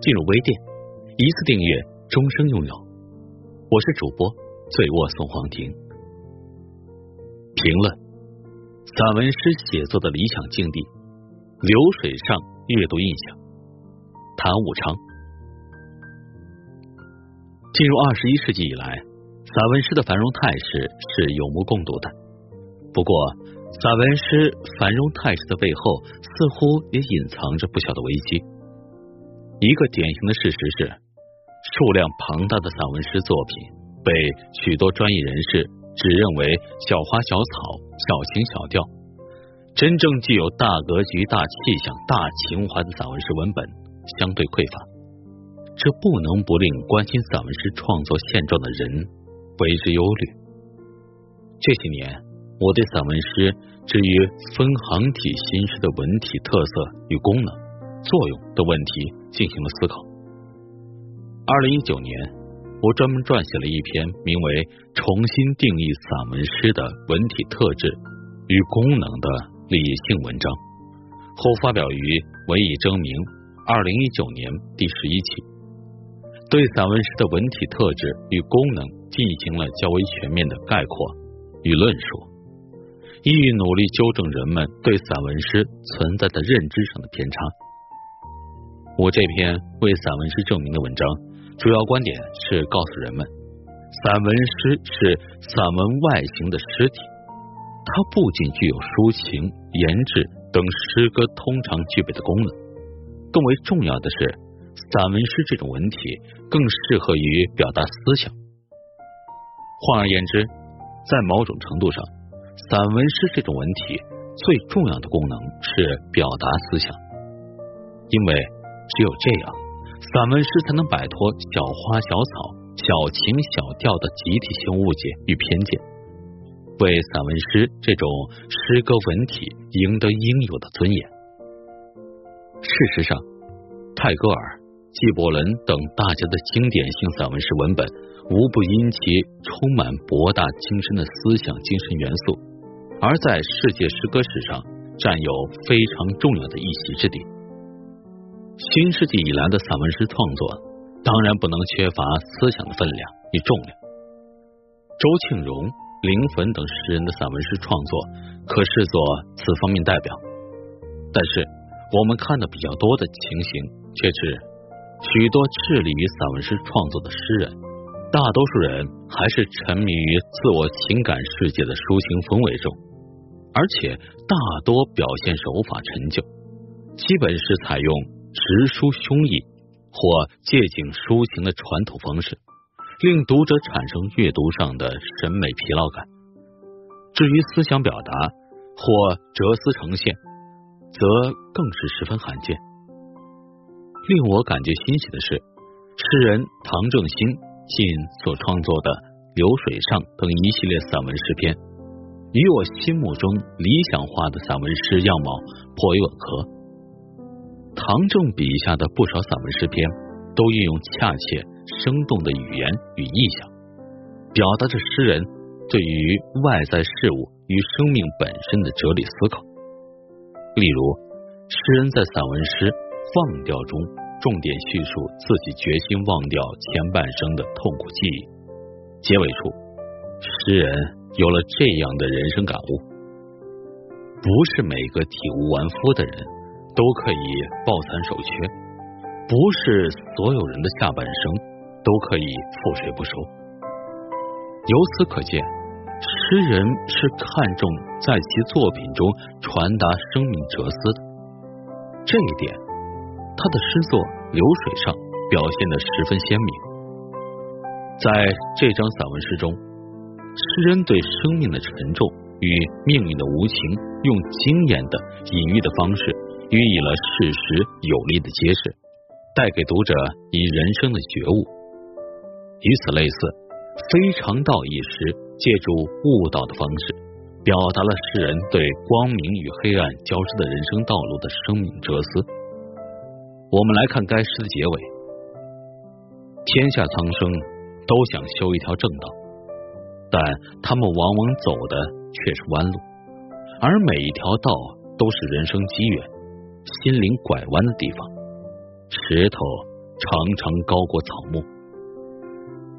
进入微店，一次订阅，终生拥有。我是主播醉卧宋黄庭。评论：散文诗写作的理想境地，流水上阅读印象。谭武昌。进入二十一世纪以来，散文诗的繁荣态势是有目共睹的。不过，散文诗繁荣态势的背后，似乎也隐藏着不小的危机。一个典型的事实是，数量庞大的散文诗作品被许多专业人士只认为小花小草、小情小调，真正具有大格局、大气象、大情怀的散文诗文本相对匮乏，这不能不令关心散文诗创作现状的人为之忧虑。这些年。我对散文诗至于分行体新诗的文体特色与功能、作用的问题进行了思考。二零一九年，我专门撰写了一篇名为《重新定义散文诗的文体特质与功能》的理性文章，后发表于《文艺征明》二零一九年第十一期，对散文诗的文体特质与功能进行了较为全面的概括与论述。意欲努力纠正人们对散文诗存在的认知上的偏差。我这篇为散文诗证明的文章，主要观点是告诉人们，散文诗是散文外形的诗体，它不仅具有抒情、言志等诗歌通常具备的功能，更为重要的是，散文诗这种文体更适合于表达思想。换而言之，在某种程度上。散文诗这种文体最重要的功能是表达思想，因为只有这样，散文诗才能摆脱小花小草、小情小调的集体性误解与偏见，为散文诗这种诗歌文体赢得应有的尊严。事实上，泰戈尔、纪伯伦等大家的经典性散文诗文本，无不因其充满博大精深的思想精神元素。而在世界诗歌史上占有非常重要的一席之地。新世纪以来的散文诗创作，当然不能缺乏思想的分量与重量。周庆荣、林汾等诗人的散文诗创作，可视作此方面代表。但是，我们看的比较多的情形，却是许多致力于散文诗创作的诗人，大多数人还是沉迷于自我情感世界的抒情氛围中。而且大多表现手法陈旧，基本是采用直抒胸臆或借景抒情的传统方式，令读者产生阅读上的审美疲劳感。至于思想表达或哲思呈现，则更是十分罕见。令我感觉欣喜的是，诗人唐正新近所创作的《流水上》等一系列散文诗篇。与我心目中理想化的散文诗样貌颇为吻合。唐正笔下的不少散文诗篇，都运用恰切生动的语言与意象，表达着诗人对于外在事物与生命本身的哲理思考。例如，诗人在散文诗《忘掉》中，重点叙述自己决心忘掉前半生的痛苦记忆。结尾处，诗人。有了这样的人生感悟，不是每个体无完肤的人都可以抱残守缺，不是所有人的下半生都可以覆水不收。由此可见，诗人是看重在其作品中传达生命哲思的。这一点，他的诗作《流水上》表现的十分鲜明。在这张散文诗中。诗人对生命的沉重与命运的无情，用惊艳的隐喻的方式予以了事实有力的揭示，带给读者以人生的觉悟。与此类似，非常道一诗借助悟道的方式，表达了诗人对光明与黑暗交织的人生道路的生命哲思。我们来看该诗的结尾：天下苍生都想修一条正道，但他们往往走的却是弯路，而每一条道都是人生机缘、心灵拐弯的地方。石头常常高过草木。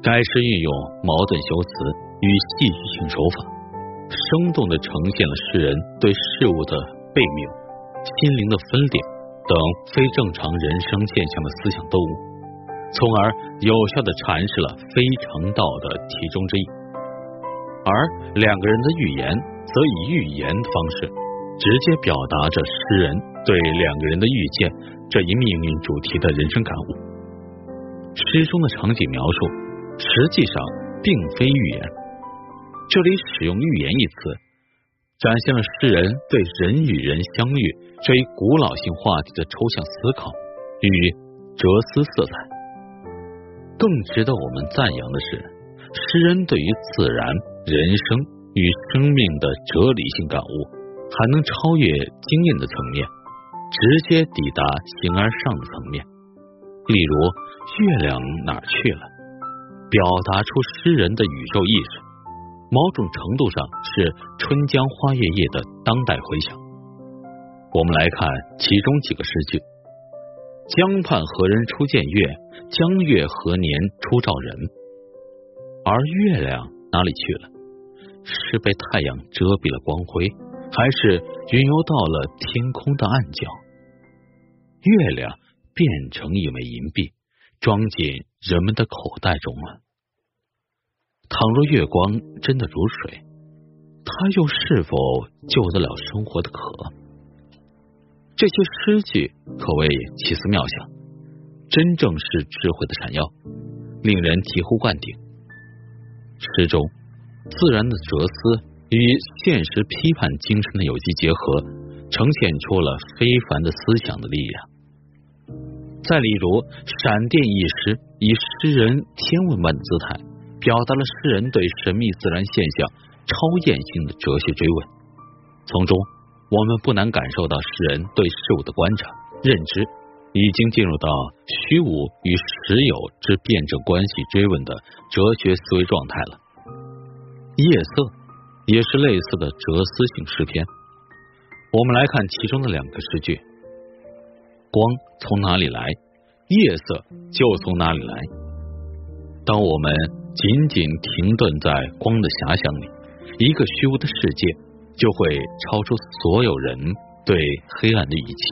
该诗运用矛盾修辞与戏剧性手法，生动的呈现了诗人对事物的悖谬、心灵的分裂等非正常人生现象的思想动物，从而有效的阐释了非常道的其中之一。而两个人的寓言则以寓言的方式，直接表达着诗人对两个人的遇见这一命运主题的人生感悟。诗中的场景描述。实际上并非寓言，这里使用“寓言”一词，展现了诗人对人与人相遇这一古老性话题的抽象思考与哲思色彩。更值得我们赞扬的是，诗人对于自然、人生与生命的哲理性感悟，还能超越经验的层面，直接抵达形而上的层面。例如，月亮哪儿去了？表达出诗人的宇宙意识，某种程度上是《春江花月夜》的当代回响。我们来看其中几个诗句：“江畔何人初见月？江月何年初照人？”而月亮哪里去了？是被太阳遮蔽了光辉，还是云游到了天空的暗角？月亮变成一枚银币。装进人们的口袋中了。倘若月光真的如水，它又是否救得了生活的渴？这些诗句可谓奇思妙想，真正是智慧的闪耀，令人醍醐灌顶。诗中自然的哲思与现实批判精神的有机结合，呈现出了非凡的思想的力量。再例如，闪电一诗，以诗人天文般的姿态，表达了诗人对神秘自然现象超验性的哲学追问。从中，我们不难感受到诗人对事物的观察、认知，已经进入到虚无与实有之辩证关系追问的哲学思维状态了。夜色也是类似的哲思性诗篇。我们来看其中的两个诗句。光从哪里来，夜色就从哪里来。当我们仅仅停顿在光的遐想里，一个虚无的世界就会超出所有人对黑暗的预期。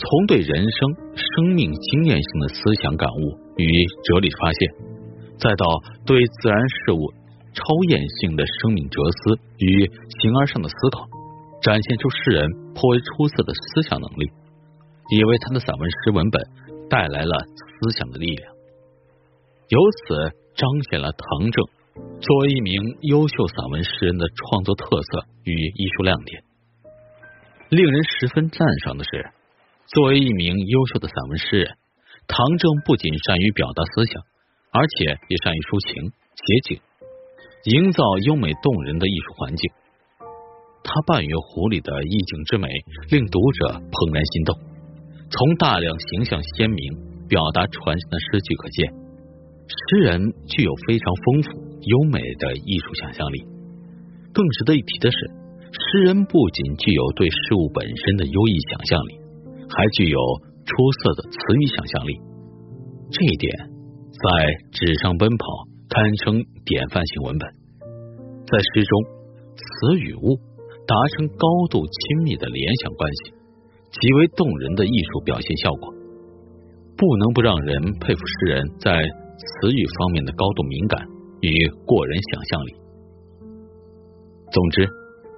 从对人生、生命经验性的思想感悟与哲理发现，再到对自然事物超验性的生命哲思与形而上的思考。展现出诗人颇为出色的思想能力，也为他的散文诗文本带来了思想的力量，由此彰显了唐正作为一名优秀散文诗人的创作特色与艺术亮点。令人十分赞赏的是，作为一名优秀的散文诗人，唐正不仅善于表达思想，而且也善于抒情、写景，营造优美动人的艺术环境。他半月湖里的意境之美，令读者怦然心动。从大量形象鲜明、表达传神的诗句可见，诗人具有非常丰富、优美的艺术想象力。更值得一提的是，诗人不仅具有对事物本身的优异想象力，还具有出色的词语想象力。这一点在纸上奔跑堪称典范性文本。在诗中，词与物。达成高度亲密的联想关系，极为动人的艺术表现效果，不能不让人佩服诗人在词语方面的高度敏感与过人想象力。总之，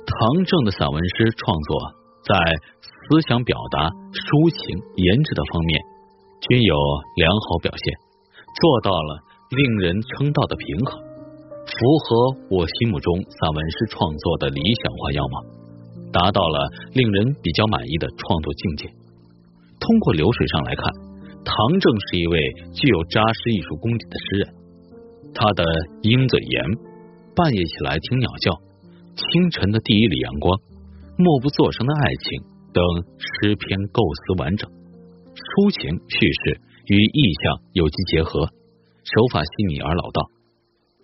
唐正的散文诗创作在思想表达、抒情、言志的方面均有良好表现，做到了令人称道的平衡。符合我心目中散文诗创作的理想化样貌，达到了令人比较满意的创作境界。通过流水上来看，唐正是一位具有扎实艺术功底的诗人。他的鹰嘴岩、半夜起来听鸟叫、清晨的第一缕阳光、默不作声的爱情等诗篇构思完整，抒情叙事与意象有机结合，手法细腻而老道，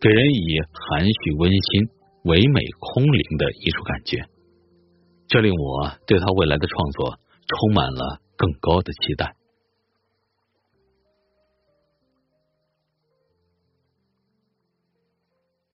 给人以含蓄温馨、唯美空灵的艺术感觉。这令我对他未来的创作充满了更高的期待。